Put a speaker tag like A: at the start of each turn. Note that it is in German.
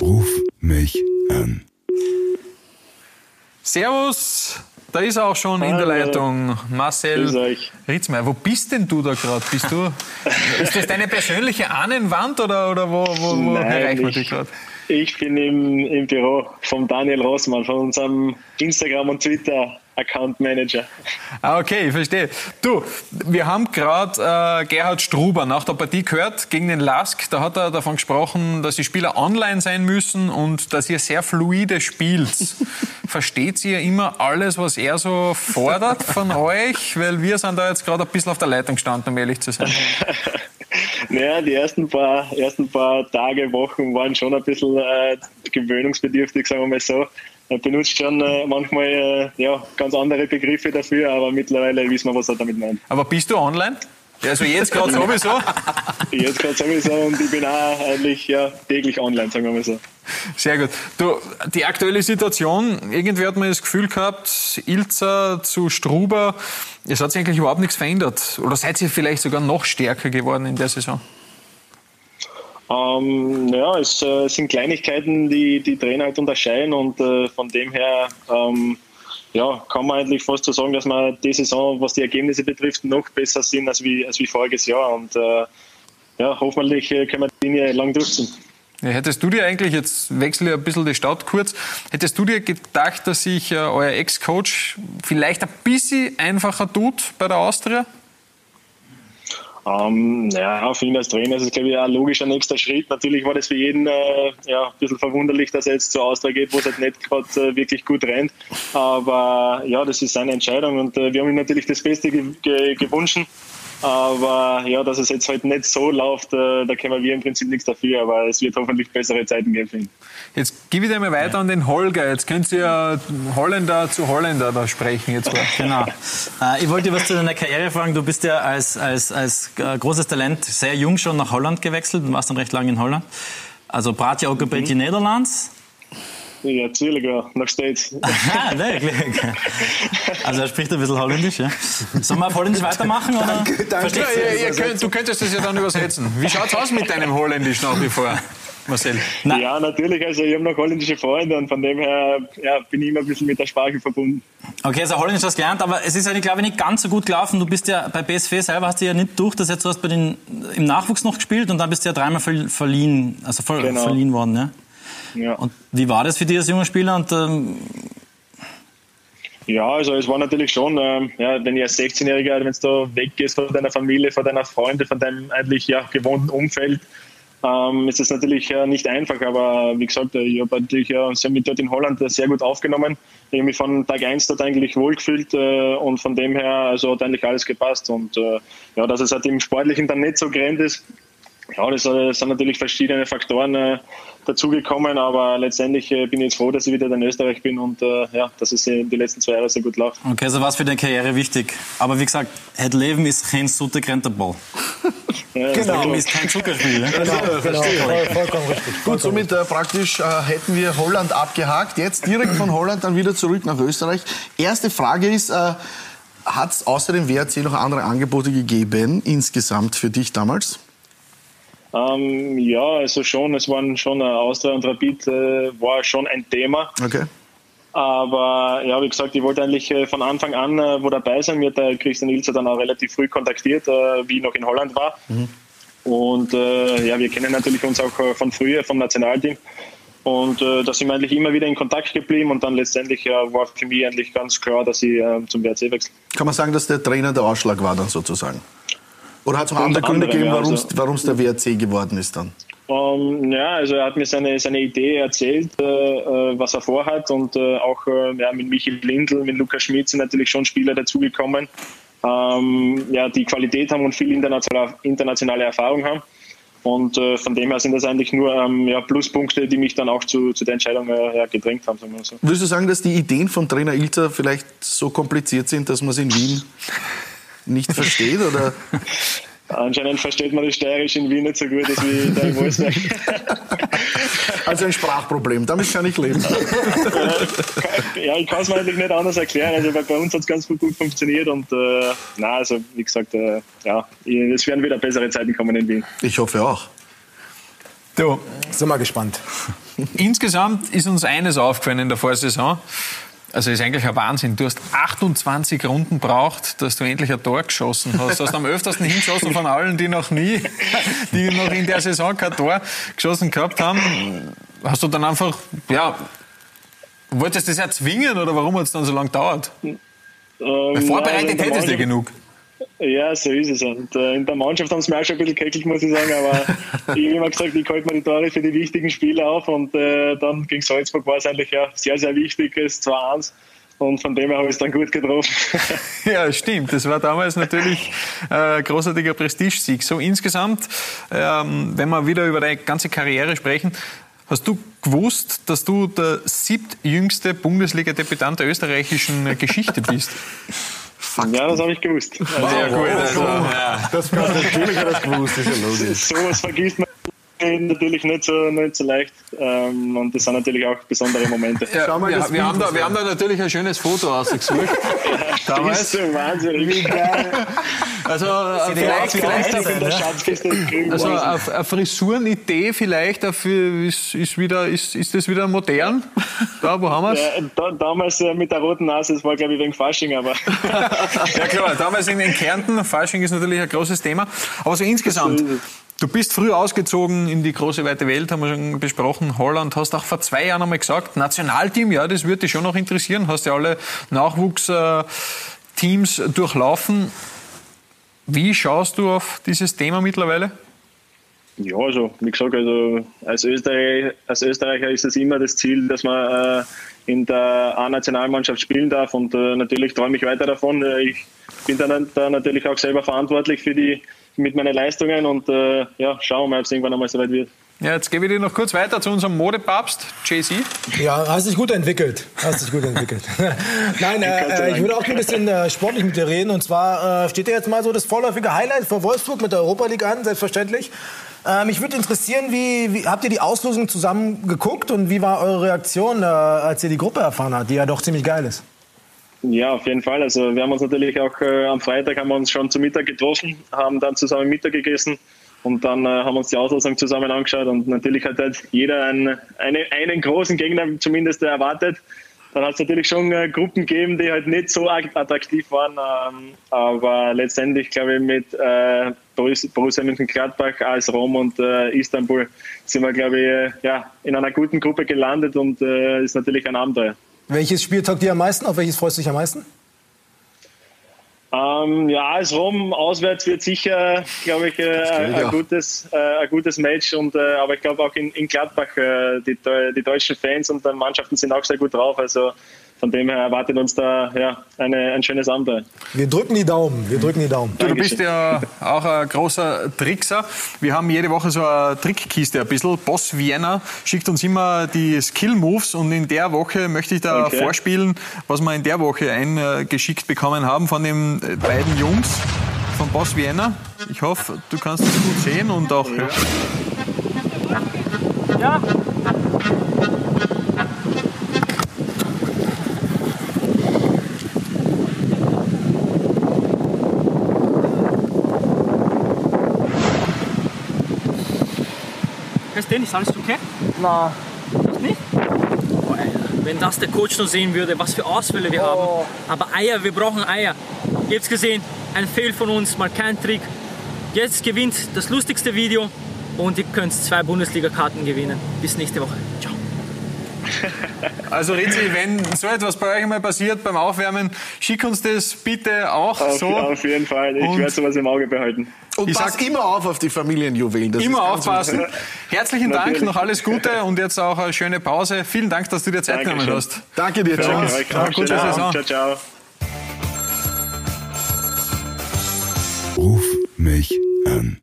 A: Ruf mich an.
B: Servus, da ist er auch schon in der Leitung. Marcel Ritzmeier. Wo bist denn du da gerade? Bist du? ist das deine persönliche Ahnenwand oder, oder wo, wo, wo
C: Nein,
B: wir
C: ich-
B: dich gerade?
C: Ich bin im, im Büro vom Daniel Rossmann, von unserem Instagram- und Twitter-Account-Manager.
B: Ah, okay, ich verstehe. Du, wir haben gerade äh, Gerhard Struber nach der Partie gehört gegen den Lask. Da hat er davon gesprochen, dass die Spieler online sein müssen und dass ihr sehr fluide spielt. Versteht ihr immer alles, was er so fordert von euch? Weil wir sind da jetzt gerade ein bisschen auf der Leitung gestanden, um ehrlich zu sein.
C: Naja, die ersten paar, ersten paar Tage, Wochen waren schon ein bisschen äh, gewöhnungsbedürftig, sagen wir mal so. Er benutzt schon äh, manchmal äh, ja, ganz andere Begriffe dafür, aber mittlerweile wissen wir, was er damit meint.
B: Aber bist du online? Also jetzt gerade sowieso?
C: Jetzt gerade sowieso und ich bin auch eigentlich ja, täglich online, sagen wir mal so.
B: Sehr gut. Du, die aktuelle Situation, irgendwie hat man das Gefühl gehabt, Ilzer zu Struber, es hat sich eigentlich überhaupt nichts verändert. Oder seid ihr vielleicht sogar noch stärker geworden in der Saison?
C: Ähm, ja, es äh, sind Kleinigkeiten, die die Trainer halt unterscheiden und äh, von dem her ähm, ja, kann man eigentlich fast so sagen, dass wir die Saison, was die Ergebnisse betrifft, noch besser sind als wie, als wie voriges Jahr und äh, ja, hoffentlich äh, können wir die Linie lang durchziehen.
B: Ja, hättest du dir eigentlich, jetzt wechsle ich ein bisschen die Stadt kurz, hättest du dir gedacht, dass sich äh, euer Ex-Coach vielleicht ein bisschen einfacher tut bei der Austria?
C: Ähm, ja, für ihn als Trainer ist es, glaube ich, ein logischer nächster Schritt. Natürlich war das für jeden äh, ja, ein bisschen verwunderlich, dass er jetzt zur Austria geht, wo es halt nicht gerade äh, wirklich gut rennt. Aber ja, das ist seine Entscheidung und äh, wir haben ihm natürlich das Beste ge ge gewünscht. Aber ja, dass es jetzt halt nicht so läuft, äh, da können wir im Prinzip nichts dafür. Aber es wird hoffentlich bessere Zeiten geben.
B: Jetzt gebe ich dir mal weiter an den Holger. Jetzt könnt ihr ja Holländer zu Holländer da sprechen. Jetzt mal.
D: Genau. Äh, ich wollte was zu deiner Karriere fragen. Du bist ja als, als, als äh, großes Talent sehr jung schon nach Holland gewechselt und warst dann recht lange in Holland. Also praat je ook een beetje Nederlands?
C: Ja, natuurlijk wel. Nog steeds.
D: Ah, wirklich. Also er spricht ein bisschen Holländisch, ja. Sollen wir auf Holländisch weitermachen? Oder?
E: Danke, danke.
D: Verstehst
B: Ja, ihr könnt, du könntest das ja dann übersetzen. Wie schaut's aus mit deinem Holländisch nach wie vor, Marcel?
D: Nein.
C: Ja, natürlich. Also ich habe noch holländische Freunde und von dem her ja, bin ich immer ein bisschen mit der Sprache verbunden.
D: Okay, also Holländisch hast du gelernt, aber es ist ja, glaube ich, nicht ganz so gut gelaufen. Du bist ja bei BSV selber hast du ja nicht durch, das jetzt du hast bei den im Nachwuchs noch gespielt und dann bist du ja dreimal ver verliehen, also ver
C: Genau.
D: verliehen worden, ja.
C: Ja.
D: Und wie war das für dich als junger Spieler? Und ähm,
C: Ja, also es war natürlich schon, ähm, ja, wenn ich als 16-Jähriger, wenn du weggehst von deiner Familie, von deiner Freunde, von deinem eigentlich ja, gewohnten Umfeld, ähm, ist es natürlich äh, nicht einfach. Aber wie gesagt, äh, ich habe natürlich ja, sie haben mich dort in Holland äh, sehr gut aufgenommen. Ich habe mich von Tag 1 dort eigentlich wohlgefühlt äh, und von dem her also hat eigentlich alles gepasst. Und äh, ja, dass es halt im Sportlichen dann nicht so grenzt ist, ja, das äh, sind natürlich verschiedene Faktoren äh, dazugekommen, aber letztendlich äh, bin ich jetzt froh, dass ich wieder in Österreich bin und äh, ja, dass es die letzten zwei Jahre sehr gut läuft.
D: okay, also was für deine Karriere wichtig. Aber wie gesagt, het Leben ist kein zoete Krentenball.
C: Ja,
D: Das
E: Genau.
D: Leben ist kein Zuckerspiel. Ja?
E: Genau, genau. Voll, vollkommen richtig. Gut, somit äh, praktisch äh, hätten wir Holland abgehakt. Jetzt direkt von Holland dann wieder zurück nach Österreich. Erste Frage ist, äh, hat es außer dem WRC noch andere Angebote gegeben, insgesamt für dich damals?
C: Ähm, ja, also schon, es waren schon äh, Austria und Rapid äh, war schon ein Thema.
E: Okay.
C: Aber ja, wie gesagt, ich wollte eigentlich äh, von Anfang an äh, wo dabei sein. Mir hat der Christian Ilzer dann auch relativ früh kontaktiert, äh, wie ich noch in Holland war. Und äh, ja, wir kennen natürlich uns auch äh, von früher, vom Nationalteam. Und äh, da sind wir eigentlich immer wieder in Kontakt geblieben und dann letztendlich ja, war für mich eigentlich ganz klar, dass ich äh, zum WRC wechsle.
E: Kann man sagen, dass der Trainer der Ausschlag war dann sozusagen? Oder hat es noch andere Gründe gegeben, warum es der WRC geworden ist dann?
C: Ähm, ja, also er hat mir seine, seine Idee erzählt, äh, äh, was er vorhat und äh, auch äh, ja, mit Michi Lindl, mit Lukas Schmidt sind natürlich schon Spieler dazugekommen, ähm, ja, die Qualität haben und viel internationale, internationale Erfahrung haben. Und äh, von dem her sind das eigentlich nur ähm, ja, Pluspunkte, die mich dann auch zu, zu der Entscheidung äh, ja, gedrängt haben. Sagen so.
E: Würdest du sagen, dass die Ideen von Trainer Ilter vielleicht so kompliziert sind, dass man sie in Wien nicht versteht? Oder?
C: Anscheinend versteht man das Steirisch in Wien nicht so gut als wie da in Wolfsberg.
E: Also ein Sprachproblem, damit kann ich leben.
C: ja, ich kann es mir eigentlich nicht anders erklären. Also bei uns hat es ganz gut funktioniert und äh, na, also wie gesagt, äh, ja, es werden wieder bessere Zeiten kommen in Wien.
E: Ich hoffe auch.
B: Du,
F: Sind wir gespannt.
B: Insgesamt ist uns eines aufgefallen in der Vorsaison. Also ist eigentlich ein Wahnsinn. Du hast 28 Runden braucht, dass du endlich ein Tor geschossen hast. Du hast am öftersten hingeschossen von allen, die noch nie, die noch in der Saison kein Tor geschossen gehabt haben. Hast du dann einfach, ja, wolltest du das erzwingen oder warum hat es dann so lange gedauert?
C: Ähm,
B: Vorbereitet
C: nein,
B: hättest du genug.
C: Ja, so ist es. Und äh, in der Mannschaft haben sie mir auch schon ein bisschen gekeckelt, muss ich sagen. Aber ich habe immer gesagt, ich halte mir die Tore für die wichtigen Spiele auf. Und äh, dann gegen Salzburg war es eigentlich ja sehr, sehr wichtig, das 2-1. Und von dem her habe ich es dann gut getroffen.
B: Ja, stimmt. Das war damals natürlich äh, ein großartiger Prestigesieg. So insgesamt, ähm, wenn wir wieder über deine ganze Karriere sprechen, hast du gewusst, dass du der siebtjüngste Bundesliga-Debütant der österreichischen Geschichte bist?
C: ja, das habe ich gewusst. Also,
B: Sehr gut. Also, ja.
E: Das natürlich hat er das gewusst, ist ja logisch.
C: sowas vergisst man natürlich nicht so, nicht so leicht. Ähm, und das sind natürlich auch besondere Momente.
B: Ja,
E: Schau mal
B: wir,
E: das
B: wir, haben da, wir haben da natürlich ein schönes Foto ausgesucht.
C: Das
B: Damals.
C: ist so wahnsinnig.
B: Also äh, vielleicht, vielleicht
C: Vielleicht in der Schatzkiste kriegen
B: also eine Frisurenidee vielleicht dafür ist, ist, wieder, ist, ist das wieder modern? Da, wo haben wir es?
C: ja, da, damals äh, mit der roten Nase, das war glaube ich wegen Fasching, aber
B: Ja klar, damals in den Kärnten, Fasching ist natürlich ein großes Thema. Aber so insgesamt. Du bist früh ausgezogen in die große weite Welt, haben wir schon besprochen, Holland, hast auch vor zwei Jahren einmal gesagt, Nationalteam, ja, das würde dich schon noch interessieren, hast ja alle Nachwuchsteams durchlaufen. Wie schaust du auf dieses Thema mittlerweile?
C: Ja, also wie gesagt, also als, Österreich, als Österreicher ist es immer das Ziel, dass man äh, in der A-Nationalmannschaft spielen darf und äh, natürlich träume ich weiter davon. Äh, ich bin dann da natürlich auch selber verantwortlich für die mit meinen Leistungen und äh, ja, schauen wir mal, ob es irgendwann einmal soweit wird.
B: Ja, jetzt gebe ich dir noch kurz weiter zu unserem Modepapst, Jay-Z.
F: Ja, hast dich gut entwickelt. Hast dich gut entwickelt. Nein, äh, äh, ich würde auch ein bisschen äh, sportlich mit dir reden. Und zwar äh, steht ja jetzt mal so das vorläufige Highlight für Wolfsburg mit der Europa League an, selbstverständlich. Äh, mich würde interessieren, wie, wie habt ihr die Auslosung zusammen geguckt und wie war eure Reaktion, äh, als ihr die Gruppe erfahren habt, die ja doch ziemlich geil ist?
C: Ja, auf jeden Fall. Also wir haben uns natürlich auch äh, am Freitag haben wir uns schon zu Mittag getroffen, haben dann zusammen Mittag gegessen und dann äh, haben uns die Auslosung zusammen angeschaut und natürlich hat halt jeder einen, eine, einen großen Gegner zumindest erwartet. Dann hat es natürlich schon äh, Gruppen gegeben, die halt nicht so attraktiv waren, ähm, aber letztendlich glaube ich mit äh, Borussia Mönchengladbach, AS Rom und äh, Istanbul sind wir glaube ich äh, ja, in einer guten Gruppe gelandet und äh, ist natürlich ein Abenteuer.
F: Welches Spiel taugt dir am meisten? Auf welches freust du dich am meisten?
C: Ähm, ja, als Rom auswärts wird sicher, glaube ich, äh, ein, gutes, äh, ein gutes Match. Und, äh, aber ich glaube auch in, in Gladbach, äh, die, die deutschen Fans und die Mannschaften sind auch sehr gut drauf. Also von dem her erwartet uns da ja, eine, ein schönes Abenteuer.
F: Wir drücken die Daumen. Wir drücken die Daumen.
B: Du, du bist ja auch ein großer Trickser. Wir haben jede Woche so eine Trickkiste ein bisschen. Boss Vienna schickt uns immer die Skill-Moves und in der Woche möchte ich da
C: Okay.
B: vorspielen, was wir in der Woche eingeschickt bekommen haben von den beiden Jungs von Boss Vienna. Ich hoffe, du kannst es gut sehen und auch hören.
G: Ist denn, ist alles okay? Na. Das nicht? Oh, Alter. Wenn das der Coach noch sehen würde, was für Ausfälle wir haben. Aber Eier, wir brauchen Eier. Ihr habt's gesehen, ein Fehl von uns, mal kein Trick. Jetzt gewinnt das lustigste Video und ihr könnt zwei Bundesliga-Karten gewinnen. Bis nächste Woche. Ciao.
B: Also Rizzi, wenn so etwas bei euch einmal passiert beim Aufwärmen, schick uns das bitte auch
C: Auf,
B: so.
C: auf jeden Fall. Ich
B: Und-
C: werde sowas im Auge behalten.
E: Und
B: Ich
E: pass
B: sag-
E: immer auf auf die Familienjuwelen. Das
B: Immer aufpassen.
E: wichtig.
B: Herzlichen Dank,
C: Natürlich.
B: noch alles Gute und jetzt auch eine schöne Pause. Vielen Dank, dass du dir Zeit genommen hast.
E: Danke dir, ciao.
C: Danke euch.
B: Ja, gute Saison.
C: Ciao, ciao.
A: Ruf mich an.